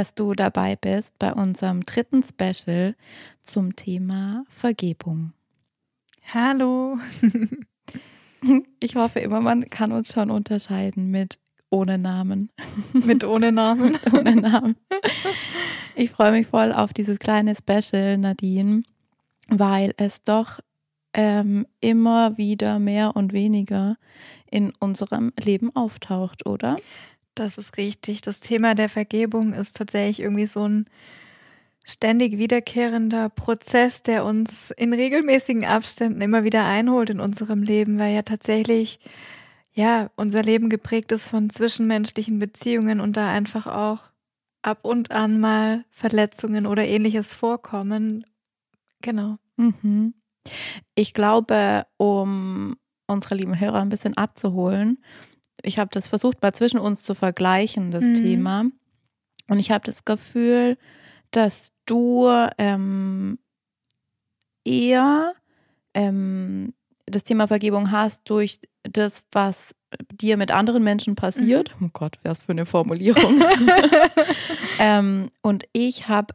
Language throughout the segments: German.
Dass du dabei bist bei unserem dritten Special zum Thema Vergebung. Hallo. Ich hoffe immer, man kann uns schon unterscheiden mit ohne Namen. Mit ohne Namen. mit ohne Namen. Ich freue mich voll auf dieses kleine Special, Nadine, weil es doch ähm, immer wieder mehr und weniger in unserem Leben auftaucht, oder? Das ist richtig. Das Thema der Vergebung ist tatsächlich irgendwie so ein ständig wiederkehrender Prozess, der uns in regelmäßigen Abständen immer wieder einholt in unserem Leben, weil ja tatsächlich ja unser Leben geprägt ist von zwischenmenschlichen Beziehungen und da einfach auch ab und an mal Verletzungen oder ähnliches vorkommen. Genau. Mhm. Ich glaube, um unsere lieben Hörer ein bisschen abzuholen, ich habe das versucht, mal zwischen uns zu vergleichen, das mhm. Thema. Und ich habe das Gefühl, dass du ähm, eher ähm, das Thema Vergebung hast durch das, was dir mit anderen Menschen passiert. Mhm. Oh Gott, was für eine Formulierung. ähm, und ich habe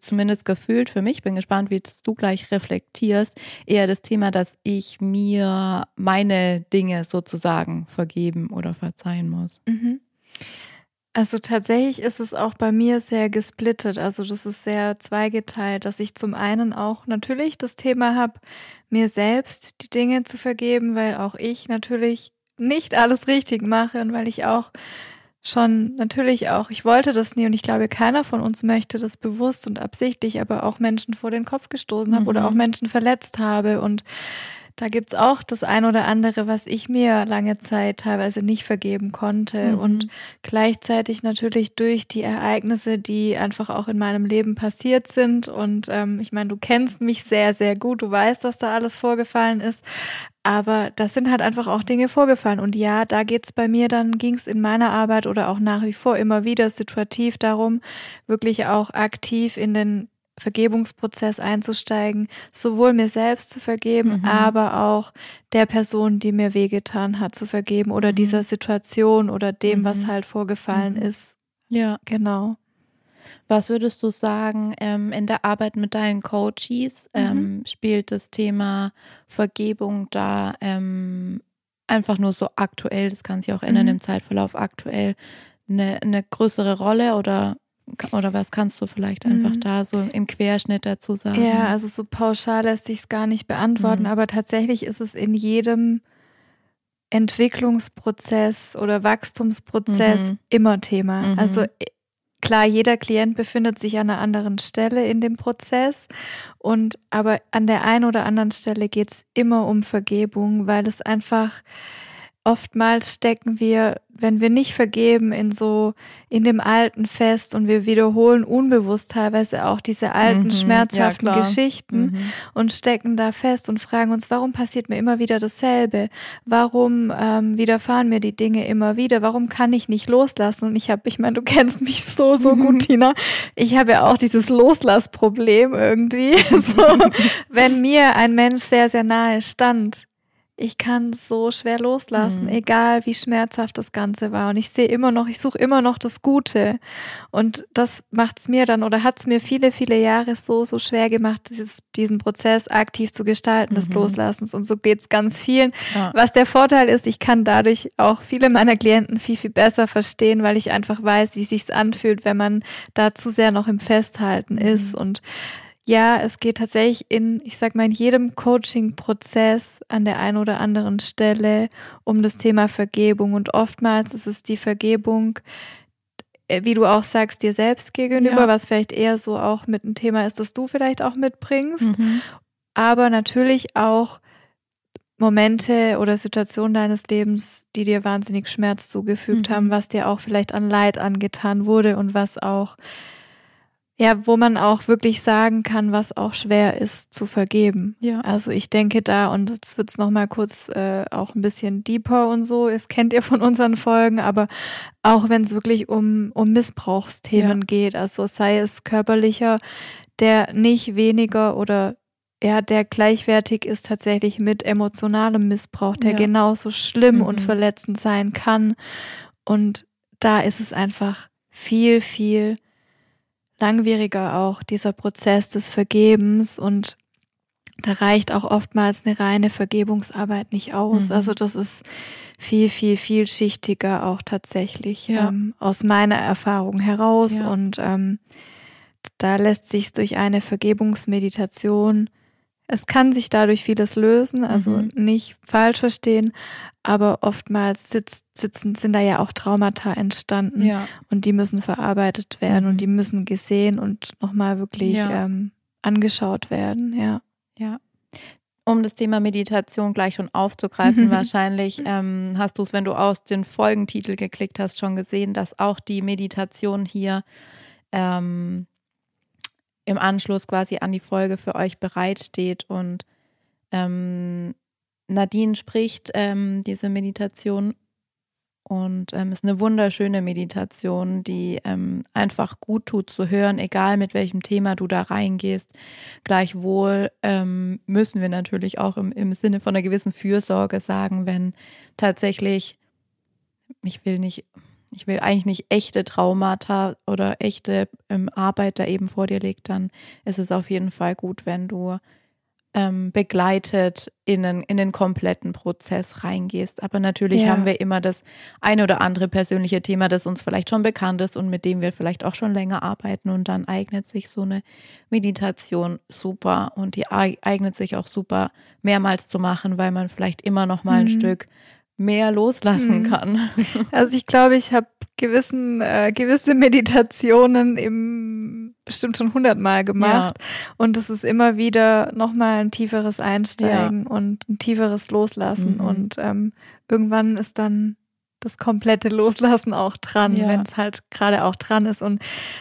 zumindest gefühlt für mich, bin gespannt, wie du gleich reflektierst, eher das Thema, dass ich mir meine Dinge sozusagen vergeben oder verzeihen muss. Mhm. Also tatsächlich ist es auch bei mir sehr gesplittet. Also das ist sehr zweigeteilt, dass ich zum einen auch natürlich das Thema habe, mir selbst die Dinge zu vergeben, weil auch ich natürlich nicht alles richtig mache und weil ich auch schon natürlich auch, ich wollte das nie und ich glaube, keiner von uns möchte das bewusst und absichtlich, aber auch Menschen vor den Kopf gestoßen habe mhm. oder auch Menschen verletzt habe und da gibt's auch das ein oder andere, was ich mir lange Zeit teilweise nicht vergeben konnte. Mhm. Und gleichzeitig natürlich durch die Ereignisse, die einfach auch in meinem Leben passiert sind. Und ähm, ich meine, du kennst mich sehr, sehr gut. Du weißt, was da alles vorgefallen ist. Aber das sind halt einfach auch Dinge vorgefallen. Und ja, da geht's bei mir, dann ging's in meiner Arbeit oder auch nach wie vor immer wieder situativ darum, wirklich auch aktiv in den Vergebungsprozess einzusteigen, sowohl mir selbst zu vergeben, mhm. aber auch der Person, die mir wehgetan hat, zu vergeben oder mhm. dieser Situation oder dem, mhm. was halt vorgefallen mhm. ist. Ja. Genau. Was würdest du sagen, ähm, in der Arbeit mit deinen Coaches mhm. ähm, spielt das Thema Vergebung da ähm, einfach nur so aktuell, das kann sich auch ändern mhm. im Zeitverlauf aktuell, eine, eine größere Rolle oder oder was kannst du vielleicht einfach mhm. da so im Querschnitt dazu sagen? Ja, also so pauschal lässt sich es gar nicht beantworten, mhm. aber tatsächlich ist es in jedem Entwicklungsprozess oder Wachstumsprozess mhm. immer Thema. Mhm. Also klar, jeder Klient befindet sich an einer anderen Stelle in dem Prozess und aber an der einen oder anderen Stelle geht es immer um Vergebung, weil es einfach oftmals stecken wir, wenn wir nicht vergeben, in so, in dem Alten fest und wir wiederholen unbewusst teilweise auch diese alten, mhm, schmerzhaften ja, Geschichten mhm. und stecken da fest und fragen uns, warum passiert mir immer wieder dasselbe? Warum ähm, widerfahren mir die Dinge immer wieder? Warum kann ich nicht loslassen? Und ich habe, ich meine, du kennst mich so, so gut, Tina. Ich habe ja auch dieses Loslassproblem irgendwie. so, wenn mir ein Mensch sehr, sehr nahe stand, ich kann so schwer loslassen, mhm. egal wie schmerzhaft das Ganze war. Und ich sehe immer noch, ich suche immer noch das Gute. Und das macht es mir dann oder hat es mir viele, viele Jahre so, so schwer gemacht, dieses, diesen Prozess aktiv zu gestalten, mhm. des Loslassens. Und so geht es ganz vielen. Ja. Was der Vorteil ist, ich kann dadurch auch viele meiner Klienten viel, viel besser verstehen, weil ich einfach weiß, wie sich's anfühlt, wenn man da zu sehr noch im Festhalten mhm. ist. Und ja, es geht tatsächlich in, ich sag mal, in jedem Coaching-Prozess an der einen oder anderen Stelle um das Thema Vergebung. Und oftmals ist es die Vergebung, äh, wie du auch sagst, dir selbst gegenüber, ja. was vielleicht eher so auch mit ein Thema ist, das du vielleicht auch mitbringst. Mhm. Aber natürlich auch Momente oder Situationen deines Lebens, die dir wahnsinnig Schmerz zugefügt mhm. haben, was dir auch vielleicht an Leid angetan wurde und was auch ja, wo man auch wirklich sagen kann, was auch schwer ist zu vergeben. Ja. Also ich denke da, und jetzt wird's es nochmal kurz äh, auch ein bisschen deeper und so, das kennt ihr von unseren Folgen, aber auch wenn es wirklich um, um Missbrauchsthemen ja. geht, also sei es körperlicher, der nicht weniger oder ja, der gleichwertig ist tatsächlich mit emotionalem Missbrauch, der ja. genauso schlimm mhm. und verletzend sein kann. Und da ist es einfach viel, viel langwieriger auch, dieser Prozess des Vergebens und da reicht auch oftmals eine reine Vergebungsarbeit nicht aus. Mhm. Also das ist viel, viel, vielschichtiger auch tatsächlich ja. ähm, aus meiner Erfahrung heraus. Ja. Und ähm, da lässt sich durch eine Vergebungsmeditation, es kann sich dadurch vieles lösen, also mhm. nicht falsch verstehen, aber oftmals sitzt, sitzen, sind da ja auch Traumata entstanden ja. und die müssen verarbeitet werden mhm. und die müssen gesehen und nochmal wirklich ähm, angeschaut werden, ja. Ja. Um das Thema Meditation gleich schon aufzugreifen, wahrscheinlich ähm, hast du es, wenn du aus den Folgentitel geklickt hast, schon gesehen, dass auch die Meditation hier ähm, im Anschluss quasi an die Folge für euch bereitsteht. Und ähm, Nadine spricht ähm, diese Meditation und ähm, ist eine wunderschöne Meditation, die ähm, einfach gut tut zu hören, egal mit welchem Thema du da reingehst. Gleichwohl ähm, müssen wir natürlich auch im, im Sinne von einer gewissen Fürsorge sagen, wenn tatsächlich, ich will nicht, ich will eigentlich nicht echte Traumata oder echte ähm, Arbeit da eben vor dir liegt, dann ist es auf jeden Fall gut, wenn du ähm, begleitet in den, in den kompletten Prozess reingehst. Aber natürlich ja. haben wir immer das eine oder andere persönliche Thema, das uns vielleicht schon bekannt ist und mit dem wir vielleicht auch schon länger arbeiten. Und dann eignet sich so eine Meditation super und die eignet sich auch super mehrmals zu machen, weil man vielleicht immer noch mal ein mhm. Stück mehr loslassen mhm. kann. Also ich glaube, ich habe gewissen äh, gewisse Meditationen im bestimmt schon hundertmal gemacht ja. und es ist immer wieder nochmal ein tieferes Einsteigen ja. und ein tieferes Loslassen mhm. und ähm, irgendwann ist dann das komplette Loslassen auch dran, ja. wenn es halt gerade auch dran ist. Und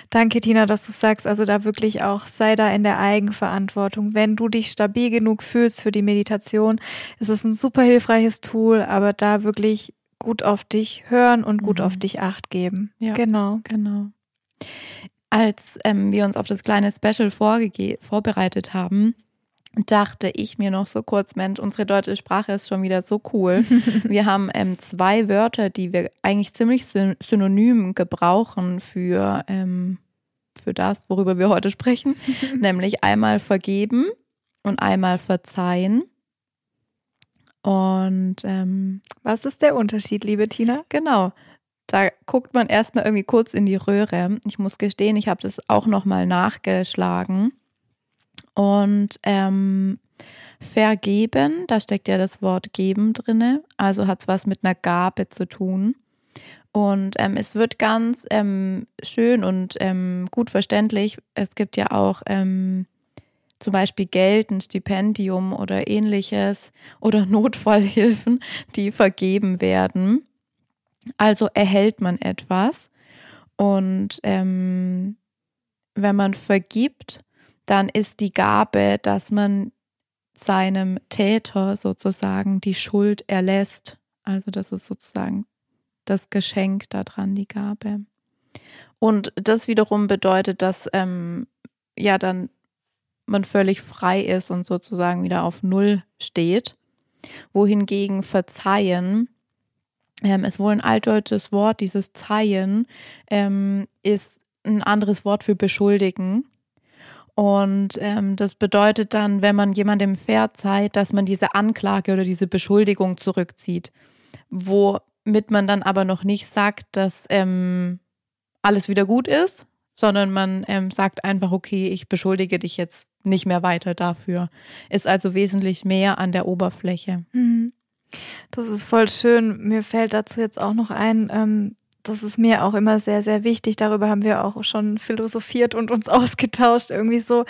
danke, Tina, dass du sagst, also da wirklich auch sei da in der Eigenverantwortung. Wenn du dich stabil genug fühlst für die Meditation, ist es ein super hilfreiches Tool, aber da wirklich gut auf dich hören und gut mhm. auf dich acht geben. Ja, genau. Genau. Als ähm, wir uns auf das kleine Special vorbereitet haben, dachte ich mir noch so kurz, Mensch, unsere deutsche Sprache ist schon wieder so cool. wir haben ähm, zwei Wörter, die wir eigentlich ziemlich synonym gebrauchen für, ähm, für das, worüber wir heute sprechen, nämlich einmal vergeben und einmal verzeihen. Und ähm, was ist der Unterschied, liebe Tina? Genau. Da guckt man erstmal irgendwie kurz in die Röhre. Ich muss gestehen, ich habe das auch nochmal nachgeschlagen. Und ähm, vergeben, da steckt ja das Wort geben drinne, also hat es was mit einer Gabe zu tun. Und ähm, es wird ganz ähm, schön und ähm, gut verständlich. Es gibt ja auch ähm, zum Beispiel Geld, ein Stipendium oder ähnliches oder Notfallhilfen, die vergeben werden. Also erhält man etwas. Und ähm, wenn man vergibt, dann ist die Gabe, dass man seinem Täter sozusagen die Schuld erlässt. Also das ist sozusagen das Geschenk daran, die Gabe. Und das wiederum bedeutet, dass ähm, ja dann man völlig frei ist und sozusagen wieder auf Null steht. Wohingegen Verzeihen ähm, ist wohl ein altdeutsches Wort, dieses Zeihen ähm, ist ein anderes Wort für beschuldigen. Und ähm, das bedeutet dann, wenn man jemandem verzeiht, dass man diese Anklage oder diese Beschuldigung zurückzieht, womit man dann aber noch nicht sagt, dass ähm, alles wieder gut ist, sondern man ähm, sagt einfach, okay, ich beschuldige dich jetzt nicht mehr weiter dafür. Ist also wesentlich mehr an der Oberfläche. Mhm. Das ist voll schön. Mir fällt dazu jetzt auch noch ein, ähm, das ist mir auch immer sehr, sehr wichtig. Darüber haben wir auch schon philosophiert und uns ausgetauscht irgendwie so,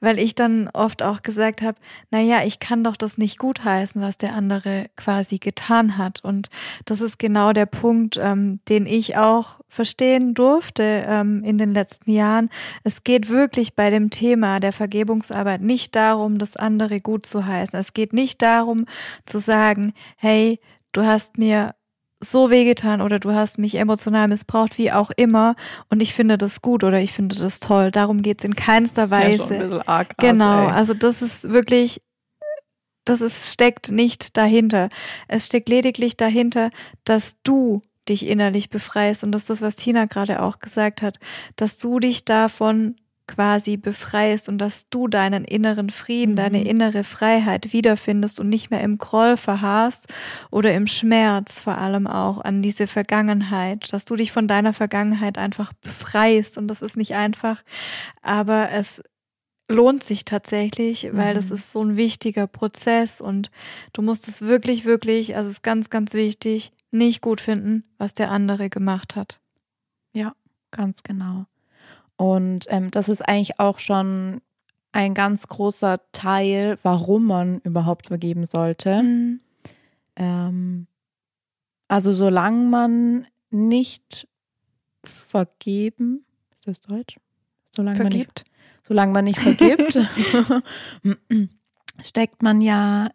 weil ich dann oft auch gesagt habe, naja, ich kann doch das nicht gutheißen, was der andere quasi getan hat. Und das ist genau der Punkt, ähm, den ich auch verstehen durfte ähm, in den letzten Jahren. Es geht wirklich bei dem Thema der Vergebungsarbeit nicht darum, das andere gut zu heißen. Es geht nicht darum zu sagen, hey, du hast mir so wehgetan oder du hast mich emotional missbraucht, wie auch immer. Und ich finde das gut oder ich finde das toll. Darum geht's in keinster Weise. Schon ein bisschen arg genau, ey. also das ist wirklich, das ist, steckt nicht dahinter. Es steckt lediglich dahinter, dass du dich innerlich befreist. Und das ist das, was Tina gerade auch gesagt hat, dass du dich davon quasi befreist und dass du deinen inneren Frieden, mhm. deine innere Freiheit wiederfindest und nicht mehr im Groll verharrst oder im Schmerz vor allem auch an diese Vergangenheit, dass du dich von deiner Vergangenheit einfach befreist und das ist nicht einfach, aber es lohnt sich tatsächlich, weil mhm. das ist so ein wichtiger Prozess und du musst es wirklich, wirklich, also es ist ganz, ganz wichtig, nicht gut finden, was der andere gemacht hat. Ja, ganz genau. Und ähm, das ist eigentlich auch schon ein ganz großer Teil, warum man überhaupt vergeben sollte. Mhm. Ähm, also solange man nicht vergeben, ist das Deutsch? Solange man nicht, solange man nicht vergibt, steckt man ja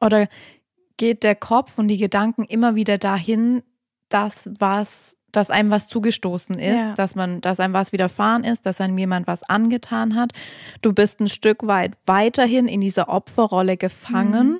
oder geht der Kopf und die Gedanken immer wieder dahin, das, was dass einem was zugestoßen ist, ja. dass man, dass einem was widerfahren ist, dass einem jemand was angetan hat. Du bist ein Stück weit weiterhin in dieser Opferrolle gefangen. Mhm.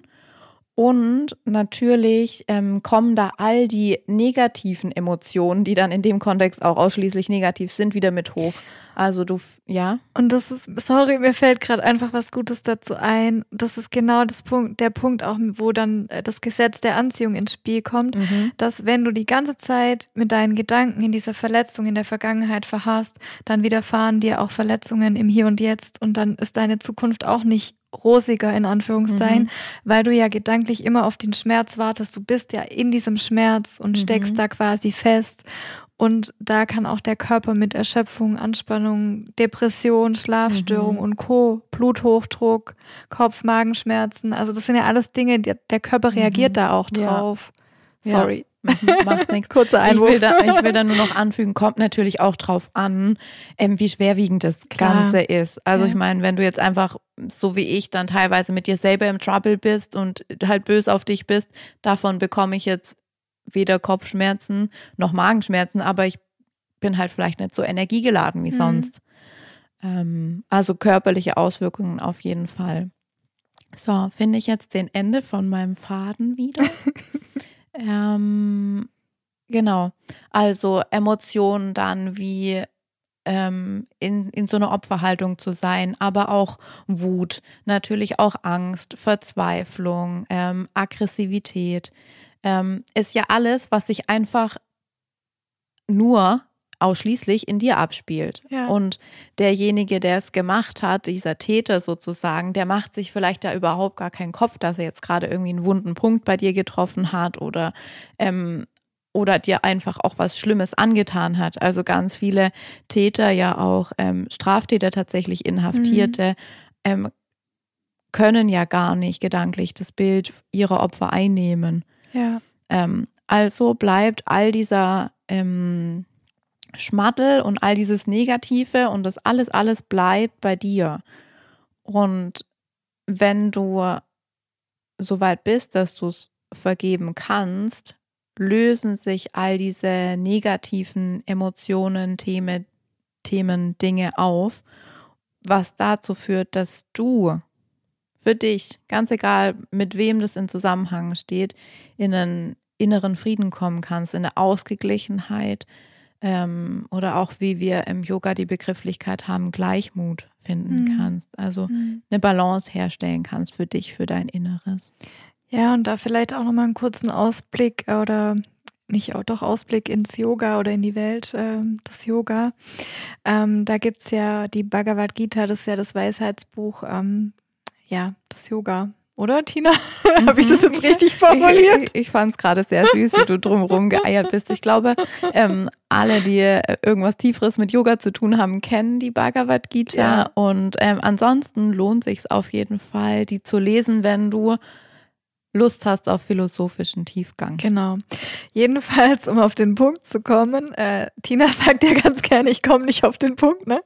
Und natürlich ähm, kommen da all die negativen Emotionen, die dann in dem Kontext auch ausschließlich negativ sind, wieder mit hoch. Also du, ja. Und das ist, sorry, mir fällt gerade einfach was Gutes dazu ein. Das ist genau das Punkt, der Punkt auch, wo dann äh, das Gesetz der Anziehung ins Spiel kommt, mhm. dass wenn du die ganze Zeit mit deinen Gedanken in dieser Verletzung in der Vergangenheit verharrst, dann widerfahren dir auch Verletzungen im Hier und Jetzt und dann ist deine Zukunft auch nicht rosiger in Anführungszeichen, mhm. weil du ja gedanklich immer auf den Schmerz wartest. Du bist ja in diesem Schmerz und steckst mhm. da quasi fest. Und da kann auch der Körper mit Erschöpfung, Anspannung, Depression, Schlafstörung mhm. und Co., Bluthochdruck, Kopf, Magenschmerzen, also das sind ja alles Dinge, der, der Körper reagiert mhm. da auch drauf. Ja. Sorry. Ja. Mhm, macht nichts. Kurzer Einwurf. Ich will, da, ich will da nur noch anfügen, kommt natürlich auch drauf an, ähm, wie schwerwiegend das Klar. Ganze ist. Also ja. ich meine, wenn du jetzt einfach, so wie ich, dann teilweise mit dir selber im Trouble bist und halt böse auf dich bist, davon bekomme ich jetzt weder Kopfschmerzen noch Magenschmerzen, aber ich bin halt vielleicht nicht so energiegeladen wie mhm. sonst. Ähm, also körperliche Auswirkungen auf jeden Fall. So, finde ich jetzt den Ende von meinem Faden wieder. ähm, genau. Also Emotionen dann wie ähm, in, in so einer Opferhaltung zu sein, aber auch Wut, natürlich auch Angst, Verzweiflung, ähm, Aggressivität, ähm, ist ja alles, was sich einfach nur ausschließlich in dir abspielt. Ja. Und derjenige, der es gemacht hat, dieser Täter sozusagen, der macht sich vielleicht da überhaupt gar keinen Kopf, dass er jetzt gerade irgendwie einen wunden Punkt bei dir getroffen hat oder ähm, oder dir einfach auch was Schlimmes angetan hat. Also ganz viele Täter, ja auch ähm, Straftäter tatsächlich Inhaftierte, mhm. ähm, können ja gar nicht gedanklich das Bild ihrer Opfer einnehmen. Ja. Ähm, also bleibt all dieser ähm, Schmattel und all dieses Negative und das alles, alles bleibt bei dir. Und wenn du so weit bist, dass du es vergeben kannst, lösen sich all diese negativen Emotionen, Themen, Themen, Dinge auf, was dazu führt, dass du für dich, ganz egal mit wem das in Zusammenhang steht, in einen inneren Frieden kommen kannst, in eine Ausgeglichenheit ähm, oder auch wie wir im Yoga die Begrifflichkeit haben, Gleichmut finden mhm. kannst. Also mhm. eine Balance herstellen kannst für dich, für dein Inneres. Ja, und da vielleicht auch nochmal einen kurzen Ausblick oder nicht auch doch Ausblick ins Yoga oder in die Welt äh, des Yoga. Ähm, da gibt es ja die Bhagavad Gita, das ist ja das Weisheitsbuch, ähm, ja, das Yoga. Oder, Tina? Mhm. Habe ich das jetzt richtig formuliert? Ich, ich, ich fand es gerade sehr süß, wie du drumherum geeiert bist. Ich glaube, ähm, alle, die äh, irgendwas Tieferes mit Yoga zu tun haben, kennen die Bhagavad Gita. Ja. Und ähm, ansonsten lohnt sich auf jeden Fall, die zu lesen, wenn du Lust hast auf philosophischen Tiefgang. Genau. Jedenfalls, um auf den Punkt zu kommen, äh, Tina sagt ja ganz gerne, ich komme nicht auf den Punkt, ne?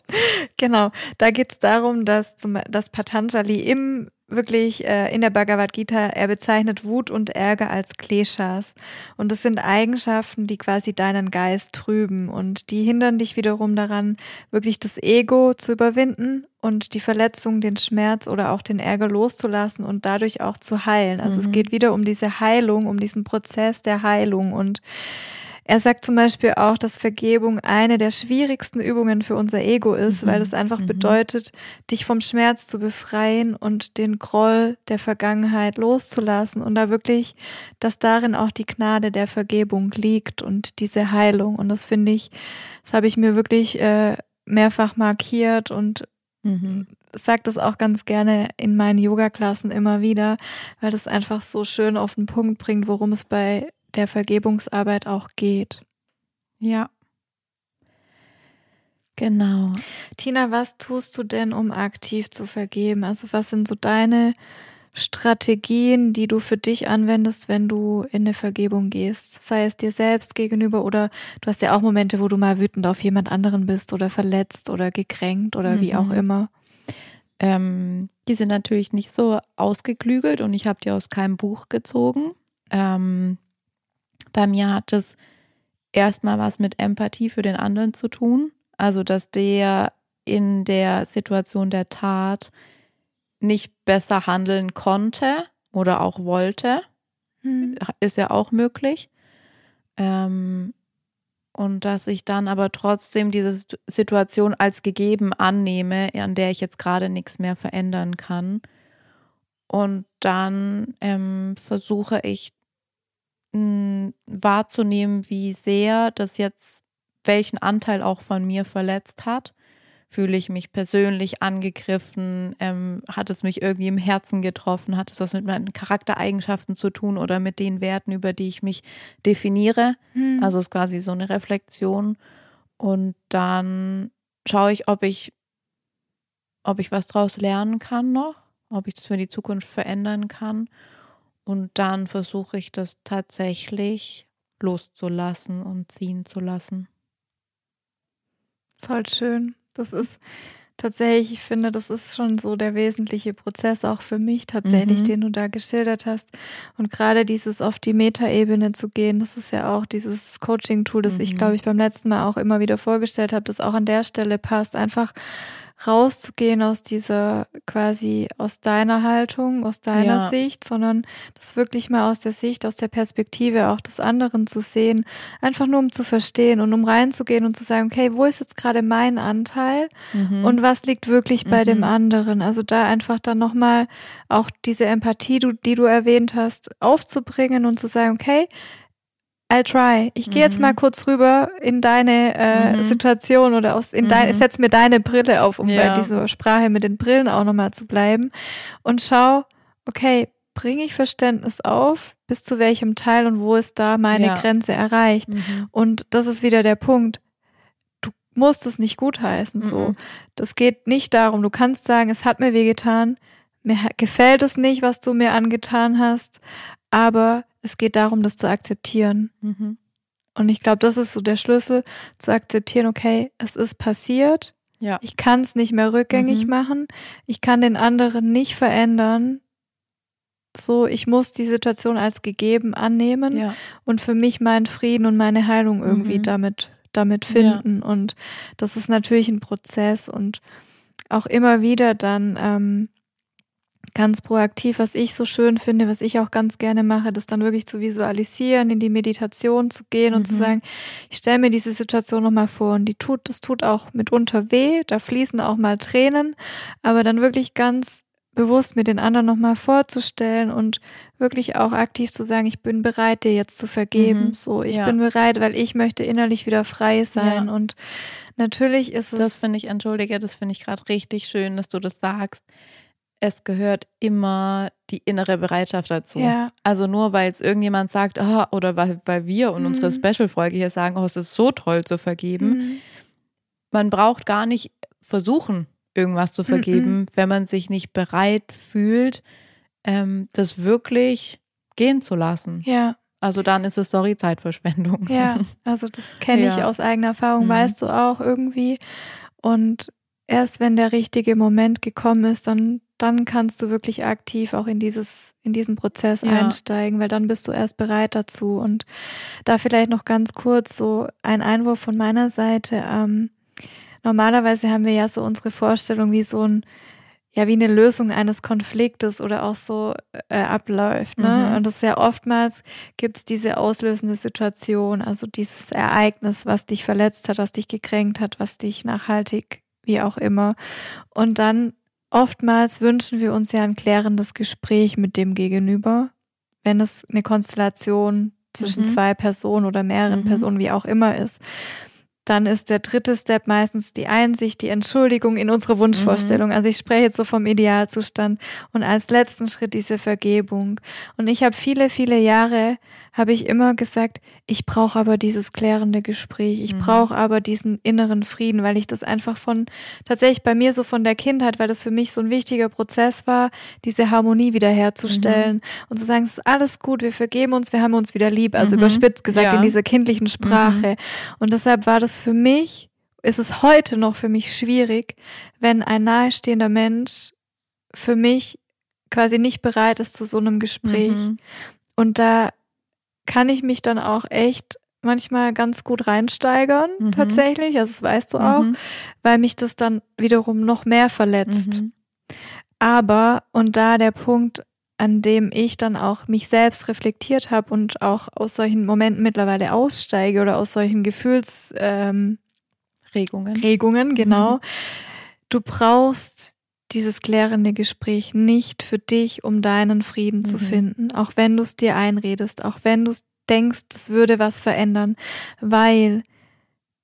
Genau. Da geht es darum, dass, zum, dass Patanjali im wirklich äh, in der Bhagavad Gita, er bezeichnet Wut und Ärger als Kleshas. Und das sind Eigenschaften, die quasi deinen Geist trüben und die hindern dich wiederum daran, wirklich das Ego zu überwinden und die Verletzung, den Schmerz oder auch den Ärger loszulassen und dadurch auch zu heilen. Also mhm. es geht wieder um diese Heilung, um diesen Prozess der Heilung und er sagt zum Beispiel auch, dass Vergebung eine der schwierigsten Übungen für unser Ego ist, mhm. weil es einfach mhm. bedeutet, dich vom Schmerz zu befreien und den Groll der Vergangenheit loszulassen und da wirklich, dass darin auch die Gnade der Vergebung liegt und diese Heilung. Und das finde ich, das habe ich mir wirklich äh, mehrfach markiert und mhm sage das auch ganz gerne in meinen Yoga-Klassen immer wieder, weil das einfach so schön auf den Punkt bringt, worum es bei der Vergebungsarbeit auch geht. Ja. Genau. Tina, was tust du denn, um aktiv zu vergeben? Also was sind so deine Strategien, die du für dich anwendest, wenn du in eine Vergebung gehst? Sei es dir selbst gegenüber oder du hast ja auch Momente, wo du mal wütend auf jemand anderen bist oder verletzt oder gekränkt oder mhm. wie auch mhm. immer. Ähm, die sind natürlich nicht so ausgeklügelt und ich habe die aus keinem Buch gezogen. Ähm, bei mir hat es erstmal was mit Empathie für den anderen zu tun. Also, dass der in der Situation der Tat nicht besser handeln konnte oder auch wollte. Hm. Ist ja auch möglich. Ähm, und dass ich dann aber trotzdem diese Situation als gegeben annehme, an der ich jetzt gerade nichts mehr verändern kann. Und dann ähm, versuche ich wahrzunehmen, wie sehr das jetzt welchen Anteil auch von mir verletzt hat. Fühle ich mich persönlich angegriffen? Ähm, hat es mich irgendwie im Herzen getroffen? Hat es was mit meinen Charaktereigenschaften zu tun oder mit den Werten, über die ich mich definiere? Mhm. Also es ist quasi so eine Reflexion. Und dann schaue ich, ob ich, ob ich was daraus lernen kann noch, ob ich das für die Zukunft verändern kann. Und dann versuche ich das tatsächlich loszulassen und ziehen zu lassen. Voll schön. Das ist tatsächlich, ich finde, das ist schon so der wesentliche Prozess auch für mich tatsächlich, mhm. den du da geschildert hast. Und gerade dieses auf die Metaebene zu gehen, das ist ja auch dieses Coaching-Tool, das mhm. ich, glaube ich, beim letzten Mal auch immer wieder vorgestellt habe, das auch an der Stelle passt. Einfach rauszugehen aus dieser quasi aus deiner Haltung, aus deiner ja. Sicht, sondern das wirklich mal aus der Sicht, aus der Perspektive auch des anderen zu sehen, einfach nur um zu verstehen und um reinzugehen und zu sagen, okay, wo ist jetzt gerade mein Anteil mhm. und was liegt wirklich bei mhm. dem anderen? Also da einfach dann nochmal auch diese Empathie, die du erwähnt hast, aufzubringen und zu sagen, okay, I'll try. Ich gehe mhm. jetzt mal kurz rüber in deine äh, mhm. Situation oder aus in mhm. dein, setz mir deine Brille auf, um ja. bei dieser Sprache mit den Brillen auch nochmal zu bleiben und schau, okay, bringe ich Verständnis auf, bis zu welchem Teil und wo ist da meine ja. Grenze erreicht. Mhm. Und das ist wieder der Punkt. Du musst es nicht gutheißen, so. Mhm. Das geht nicht darum. Du kannst sagen, es hat mir wehgetan, mir gefällt es nicht, was du mir angetan hast, aber es geht darum, das zu akzeptieren. Mhm. Und ich glaube, das ist so der Schlüssel, zu akzeptieren, okay, es ist passiert. Ja. Ich kann es nicht mehr rückgängig mhm. machen. Ich kann den anderen nicht verändern. So, ich muss die Situation als gegeben annehmen ja. und für mich meinen Frieden und meine Heilung irgendwie mhm. damit, damit finden. Ja. Und das ist natürlich ein Prozess und auch immer wieder dann ähm, ganz proaktiv, was ich so schön finde, was ich auch ganz gerne mache, das dann wirklich zu visualisieren, in die Meditation zu gehen und zu mhm. sagen, ich stelle mir diese Situation nochmal vor und die tut, das tut auch mitunter weh, da fließen auch mal Tränen, aber dann wirklich ganz bewusst mir den anderen nochmal vorzustellen und wirklich auch aktiv zu sagen, ich bin bereit, dir jetzt zu vergeben. Mhm. So, ich ja. bin bereit, weil ich möchte innerlich wieder frei sein. Ja. Und natürlich ist es. Das finde ich, entschuldige, das finde ich gerade richtig schön, dass du das sagst es gehört immer die innere Bereitschaft dazu. Ja. Also nur weil es irgendjemand sagt, oh, oder weil, weil wir und mhm. unsere Special-Folge hier sagen, oh, es ist so toll zu vergeben. Mhm. Man braucht gar nicht versuchen, irgendwas zu vergeben, mhm. wenn man sich nicht bereit fühlt, ähm, das wirklich gehen zu lassen. Ja. Also dann ist es Story-Zeitverschwendung. Ja, also das kenne ich ja. aus eigener Erfahrung, mhm. weißt du auch irgendwie. Und erst wenn der richtige Moment gekommen ist, dann dann kannst du wirklich aktiv auch in dieses, in diesen Prozess ja. einsteigen, weil dann bist du erst bereit dazu. Und da vielleicht noch ganz kurz so ein Einwurf von meiner Seite. Ähm, normalerweise haben wir ja so unsere Vorstellung, wie so ein ja wie eine Lösung eines Konfliktes oder auch so äh, abläuft. Ne? Mhm. Und das sehr oftmals gibt es diese auslösende Situation, also dieses Ereignis, was dich verletzt hat, was dich gekränkt hat, was dich nachhaltig, wie auch immer. Und dann oftmals wünschen wir uns ja ein klärendes Gespräch mit dem Gegenüber, wenn es eine Konstellation zwischen mhm. zwei Personen oder mehreren mhm. Personen, wie auch immer ist dann ist der dritte Step meistens die Einsicht, die Entschuldigung in unsere Wunschvorstellung. Mhm. Also ich spreche jetzt so vom Idealzustand und als letzten Schritt diese Vergebung. Und ich habe viele, viele Jahre habe ich immer gesagt, ich brauche aber dieses klärende Gespräch, ich mhm. brauche aber diesen inneren Frieden, weil ich das einfach von, tatsächlich bei mir so von der Kindheit, weil das für mich so ein wichtiger Prozess war, diese Harmonie wiederherzustellen mhm. und zu sagen, es ist alles gut, wir vergeben uns, wir haben uns wieder lieb, also mhm. überspitzt gesagt ja. in dieser kindlichen Sprache. Mhm. Und deshalb war das für mich, ist es heute noch für mich schwierig, wenn ein nahestehender Mensch für mich quasi nicht bereit ist zu so einem Gespräch. Mhm. Und da kann ich mich dann auch echt manchmal ganz gut reinsteigern, mhm. tatsächlich. Also das weißt du auch, mhm. weil mich das dann wiederum noch mehr verletzt. Mhm. Aber, und da der Punkt, an dem ich dann auch mich selbst reflektiert habe und auch aus solchen Momenten mittlerweile aussteige oder aus solchen Gefühlsregungen, ähm, Regungen, genau. Mhm. Du brauchst dieses klärende Gespräch nicht für dich, um deinen Frieden mhm. zu finden, auch wenn du es dir einredest, auch wenn du denkst, es würde was verändern, weil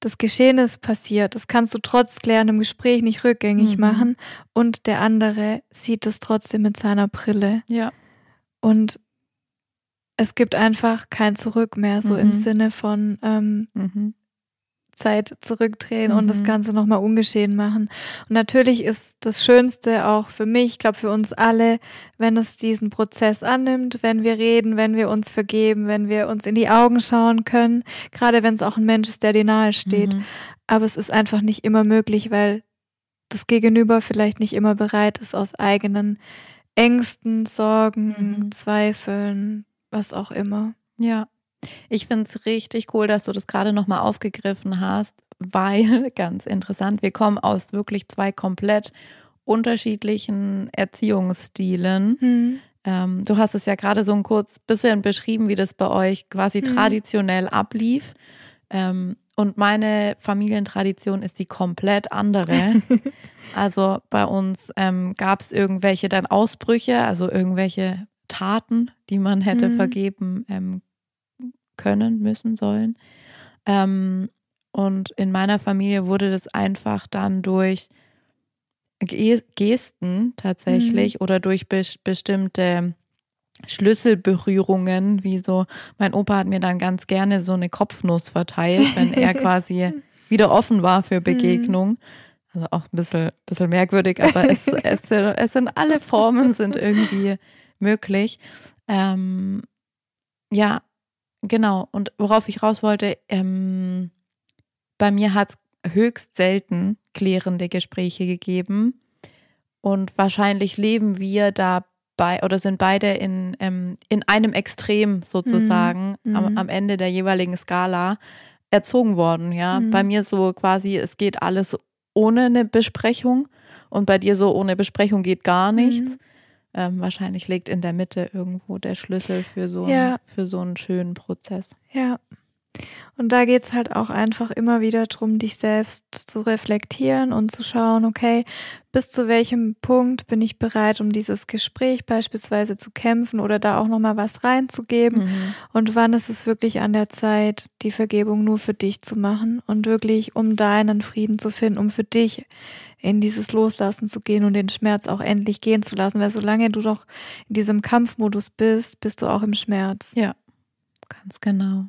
das Geschehen ist passiert. Das kannst du trotz klärendem Gespräch nicht rückgängig mhm. machen und der andere sieht es trotzdem mit seiner Brille. Ja. Und es gibt einfach kein Zurück mehr, so mhm. im Sinne von ähm, mhm. Zeit zurückdrehen mhm. und das mhm. Ganze nochmal ungeschehen machen. Und natürlich ist das Schönste auch für mich, ich glaube für uns alle, wenn es diesen Prozess annimmt, wenn wir reden, wenn wir uns vergeben, wenn wir uns in die Augen schauen können, gerade wenn es auch ein Mensch ist, der dir nahe steht. Mhm. Aber es ist einfach nicht immer möglich, weil das Gegenüber vielleicht nicht immer bereit ist, aus eigenen Ängsten, Sorgen, mhm. Zweifeln, was auch immer. Ja. Ich finde es richtig cool, dass du das gerade nochmal aufgegriffen hast, weil, ganz interessant, wir kommen aus wirklich zwei komplett unterschiedlichen Erziehungsstilen. Mhm. Ähm, du hast es ja gerade so ein kurz bisschen beschrieben, wie das bei euch quasi mhm. traditionell ablief. Ähm, und meine Familientradition ist die komplett andere. also bei uns ähm, gab es irgendwelche dann Ausbrüche, also irgendwelche Taten, die man hätte mhm. vergeben ähm, können, müssen, sollen. Ähm, und in meiner Familie wurde das einfach dann durch Gesten tatsächlich mhm. oder durch be bestimmte Schlüsselberührungen, wie so, mein Opa hat mir dann ganz gerne so eine Kopfnuss verteilt, wenn er quasi wieder offen war für mhm. Begegnung. Also auch ein bisschen, bisschen merkwürdig, aber es, es, es sind alle Formen sind irgendwie möglich. Ähm, ja, Genau, und worauf ich raus wollte, ähm, bei mir hat es höchst selten klärende Gespräche gegeben. Und wahrscheinlich leben wir dabei oder sind beide in, ähm, in einem Extrem sozusagen mhm. am, mhm. am, Ende der jeweiligen Skala erzogen worden. Ja, mhm. bei mir so quasi, es geht alles ohne eine Besprechung und bei dir so ohne Besprechung geht gar nichts. Mhm. Ähm, wahrscheinlich liegt in der Mitte irgendwo der Schlüssel für so, ja. für so einen schönen Prozess. Ja. Und da geht es halt auch einfach immer wieder darum, dich selbst zu reflektieren und zu schauen, okay, bis zu welchem Punkt bin ich bereit, um dieses Gespräch beispielsweise zu kämpfen oder da auch nochmal was reinzugeben mhm. und wann ist es wirklich an der Zeit, die Vergebung nur für dich zu machen und wirklich um deinen Frieden zu finden, um für dich in dieses Loslassen zu gehen und den Schmerz auch endlich gehen zu lassen, weil solange du doch in diesem Kampfmodus bist, bist du auch im Schmerz. Ja, ganz genau.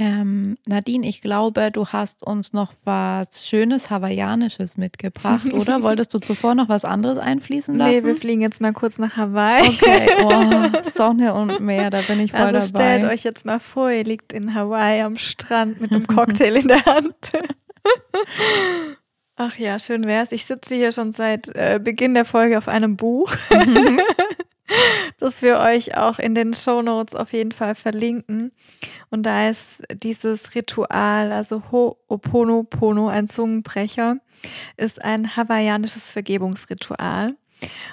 Ähm, Nadine, ich glaube, du hast uns noch was Schönes Hawaiianisches mitgebracht, oder? Wolltest du zuvor noch was anderes einfließen lassen? Nee, wir fliegen jetzt mal kurz nach Hawaii. Okay, oh, Sonne und Meer, da bin ich voll also dabei. stellt euch jetzt mal vor, ihr liegt in Hawaii am Strand mit einem Cocktail in der Hand. Ach ja, schön wär's. Ich sitze hier schon seit äh, Beginn der Folge auf einem Buch, mhm. Das wir euch auch in den Show Notes auf jeden Fall verlinken. Und da ist dieses Ritual, also Ho'oponopono, ein Zungenbrecher, ist ein hawaiianisches Vergebungsritual.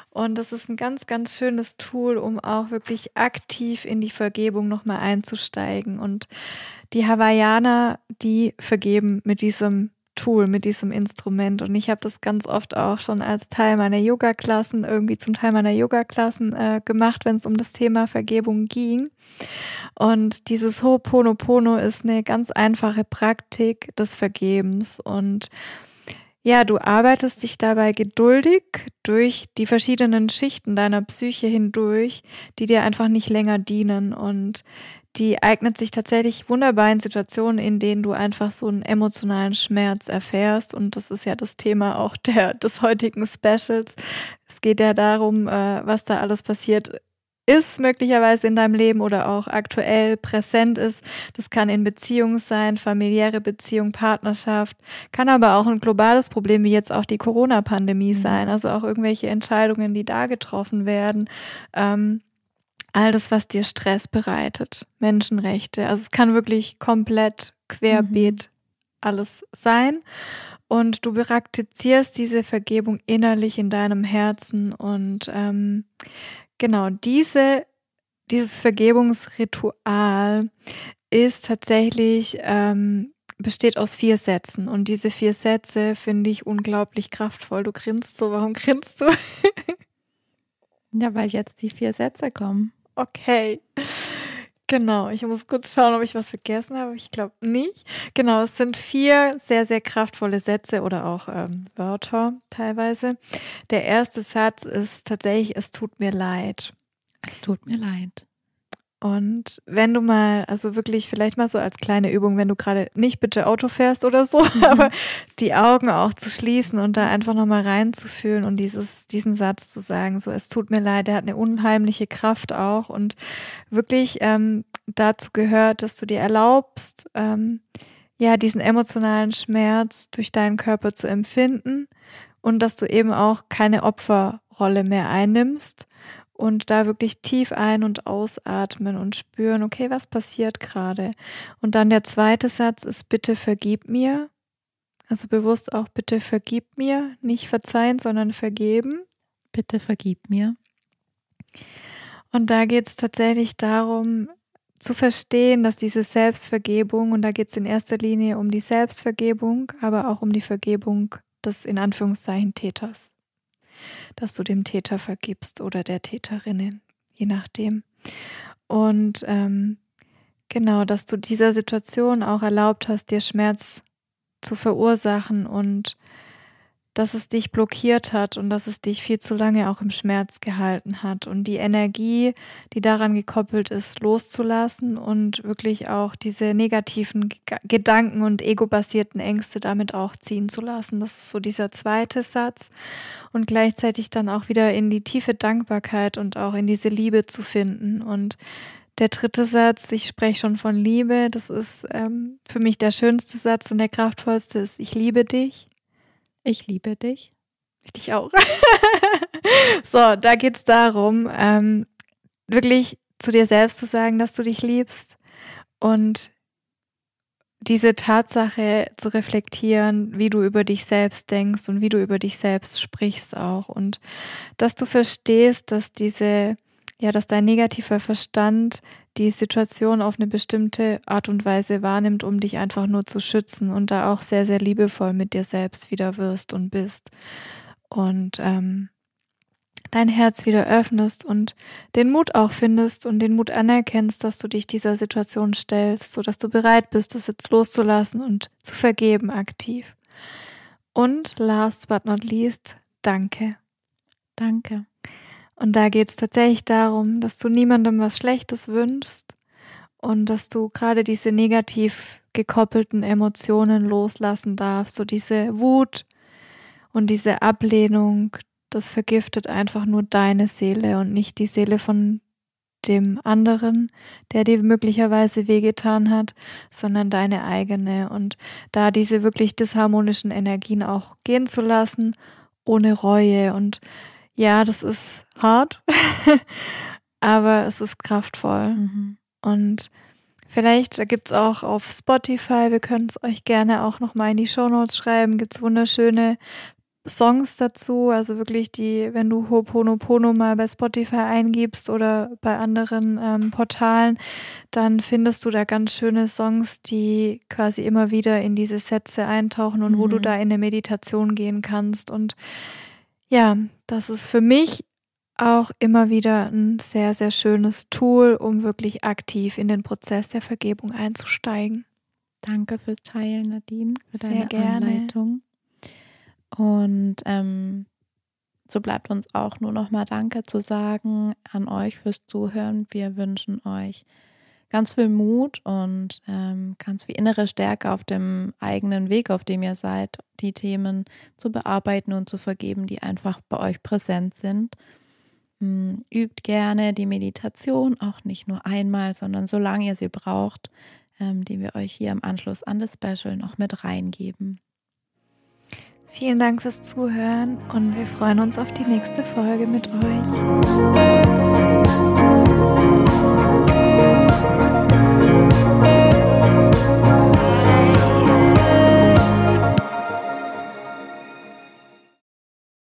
Und das ist ein ganz, ganz schönes Tool, um auch wirklich aktiv in die Vergebung nochmal einzusteigen. Und die Hawaiianer, die vergeben mit diesem Tool, mit diesem Instrument. Und ich habe das ganz oft auch schon als Teil meiner Yoga-Klassen, irgendwie zum Teil meiner Yoga-Klassen äh, gemacht, wenn es um das Thema Vergebung ging. Und dieses Ho'oponopono ist eine ganz einfache Praktik des Vergebens. Und ja, du arbeitest dich dabei geduldig durch die verschiedenen Schichten deiner Psyche hindurch, die dir einfach nicht länger dienen. Und die eignet sich tatsächlich wunderbar in Situationen, in denen du einfach so einen emotionalen Schmerz erfährst. Und das ist ja das Thema auch der, des heutigen Specials. Es geht ja darum, äh, was da alles passiert ist, möglicherweise in deinem Leben oder auch aktuell präsent ist. Das kann in Beziehung sein, familiäre Beziehung, Partnerschaft, kann aber auch ein globales Problem wie jetzt auch die Corona-Pandemie mhm. sein. Also auch irgendwelche Entscheidungen, die da getroffen werden. Ähm, all das, was dir Stress bereitet, Menschenrechte. Also es kann wirklich komplett querbeet mhm. alles sein. Und du praktizierst diese Vergebung innerlich in deinem Herzen. Und ähm, genau, diese, dieses Vergebungsritual ist tatsächlich, ähm, besteht aus vier Sätzen. Und diese vier Sätze finde ich unglaublich kraftvoll. Du grinst so, warum grinst du? ja, weil jetzt die vier Sätze kommen. Okay. Genau, ich muss kurz schauen, ob ich was vergessen habe. Ich glaube nicht. Genau, es sind vier sehr, sehr kraftvolle Sätze oder auch ähm, Wörter teilweise. Der erste Satz ist tatsächlich, es tut mir leid. Es tut mir leid. Und wenn du mal, also wirklich vielleicht mal so als kleine Übung, wenn du gerade nicht bitte Auto fährst oder so, mhm. aber die Augen auch zu schließen und da einfach nochmal reinzufühlen und dieses, diesen Satz zu sagen, so es tut mir leid, der hat eine unheimliche Kraft auch und wirklich ähm, dazu gehört, dass du dir erlaubst, ähm, ja, diesen emotionalen Schmerz durch deinen Körper zu empfinden und dass du eben auch keine Opferrolle mehr einnimmst und da wirklich tief ein- und ausatmen und spüren, okay, was passiert gerade? Und dann der zweite Satz ist, bitte vergib mir. Also bewusst auch, bitte vergib mir, nicht verzeihen, sondern vergeben. Bitte vergib mir. Und da geht es tatsächlich darum, zu verstehen, dass diese Selbstvergebung, und da geht es in erster Linie um die Selbstvergebung, aber auch um die Vergebung des in Anführungszeichen Täters dass du dem Täter vergibst oder der Täterinnen, je nachdem. Und ähm, genau, dass du dieser Situation auch erlaubt hast, dir Schmerz zu verursachen und dass es dich blockiert hat und dass es dich viel zu lange auch im Schmerz gehalten hat und die Energie, die daran gekoppelt ist, loszulassen und wirklich auch diese negativen Gedanken und ego-basierten Ängste damit auch ziehen zu lassen. Das ist so dieser zweite Satz und gleichzeitig dann auch wieder in die tiefe Dankbarkeit und auch in diese Liebe zu finden und der dritte Satz, ich spreche schon von Liebe, das ist ähm, für mich der schönste Satz und der kraftvollste ist, ich liebe dich. Ich liebe dich. Ich dich auch. so, da geht es darum, ähm, wirklich zu dir selbst zu sagen, dass du dich liebst und diese Tatsache zu reflektieren, wie du über dich selbst denkst und wie du über dich selbst sprichst auch und dass du verstehst, dass diese ja, dass dein negativer Verstand die Situation auf eine bestimmte Art und Weise wahrnimmt, um dich einfach nur zu schützen und da auch sehr, sehr liebevoll mit dir selbst wieder wirst und bist. Und ähm, dein Herz wieder öffnest und den Mut auch findest und den Mut anerkennst, dass du dich dieser Situation stellst, sodass du bereit bist, es jetzt loszulassen und zu vergeben aktiv. Und last but not least, danke. Danke. Und da geht es tatsächlich darum, dass du niemandem was Schlechtes wünschst und dass du gerade diese negativ gekoppelten Emotionen loslassen darfst, so diese Wut und diese Ablehnung, das vergiftet einfach nur deine Seele und nicht die Seele von dem anderen, der dir möglicherweise wehgetan hat, sondern deine eigene. Und da diese wirklich disharmonischen Energien auch gehen zu lassen, ohne Reue und ja, das ist hart, aber es ist kraftvoll mhm. und Vielleicht gibt es auch auf Spotify, wir können es euch gerne auch nochmal in die Shownotes schreiben, gibt es wunderschöne Songs dazu, also wirklich die, wenn du Ho'oponopono mal bei Spotify eingibst oder bei anderen ähm, Portalen, dann findest du da ganz schöne Songs, die quasi immer wieder in diese Sätze eintauchen und mhm. wo du mhm. da in eine Meditation gehen kannst. Und ja, das ist für mich auch immer wieder ein sehr, sehr schönes Tool, um wirklich aktiv in den Prozess der Vergebung einzusteigen. Danke fürs Teilen, Nadine, für sehr deine gerne. Anleitung. Und ähm, so bleibt uns auch nur noch mal Danke zu sagen an euch fürs Zuhören. Wir wünschen euch ganz viel Mut und ähm, ganz viel innere Stärke auf dem eigenen Weg, auf dem ihr seid, die Themen zu bearbeiten und zu vergeben, die einfach bei euch präsent sind. Hm, übt gerne die Meditation, auch nicht nur einmal, sondern solange ihr sie braucht, ähm, die wir euch hier im Anschluss an das Special noch mit reingeben. Vielen Dank fürs Zuhören und wir freuen uns auf die nächste Folge mit euch.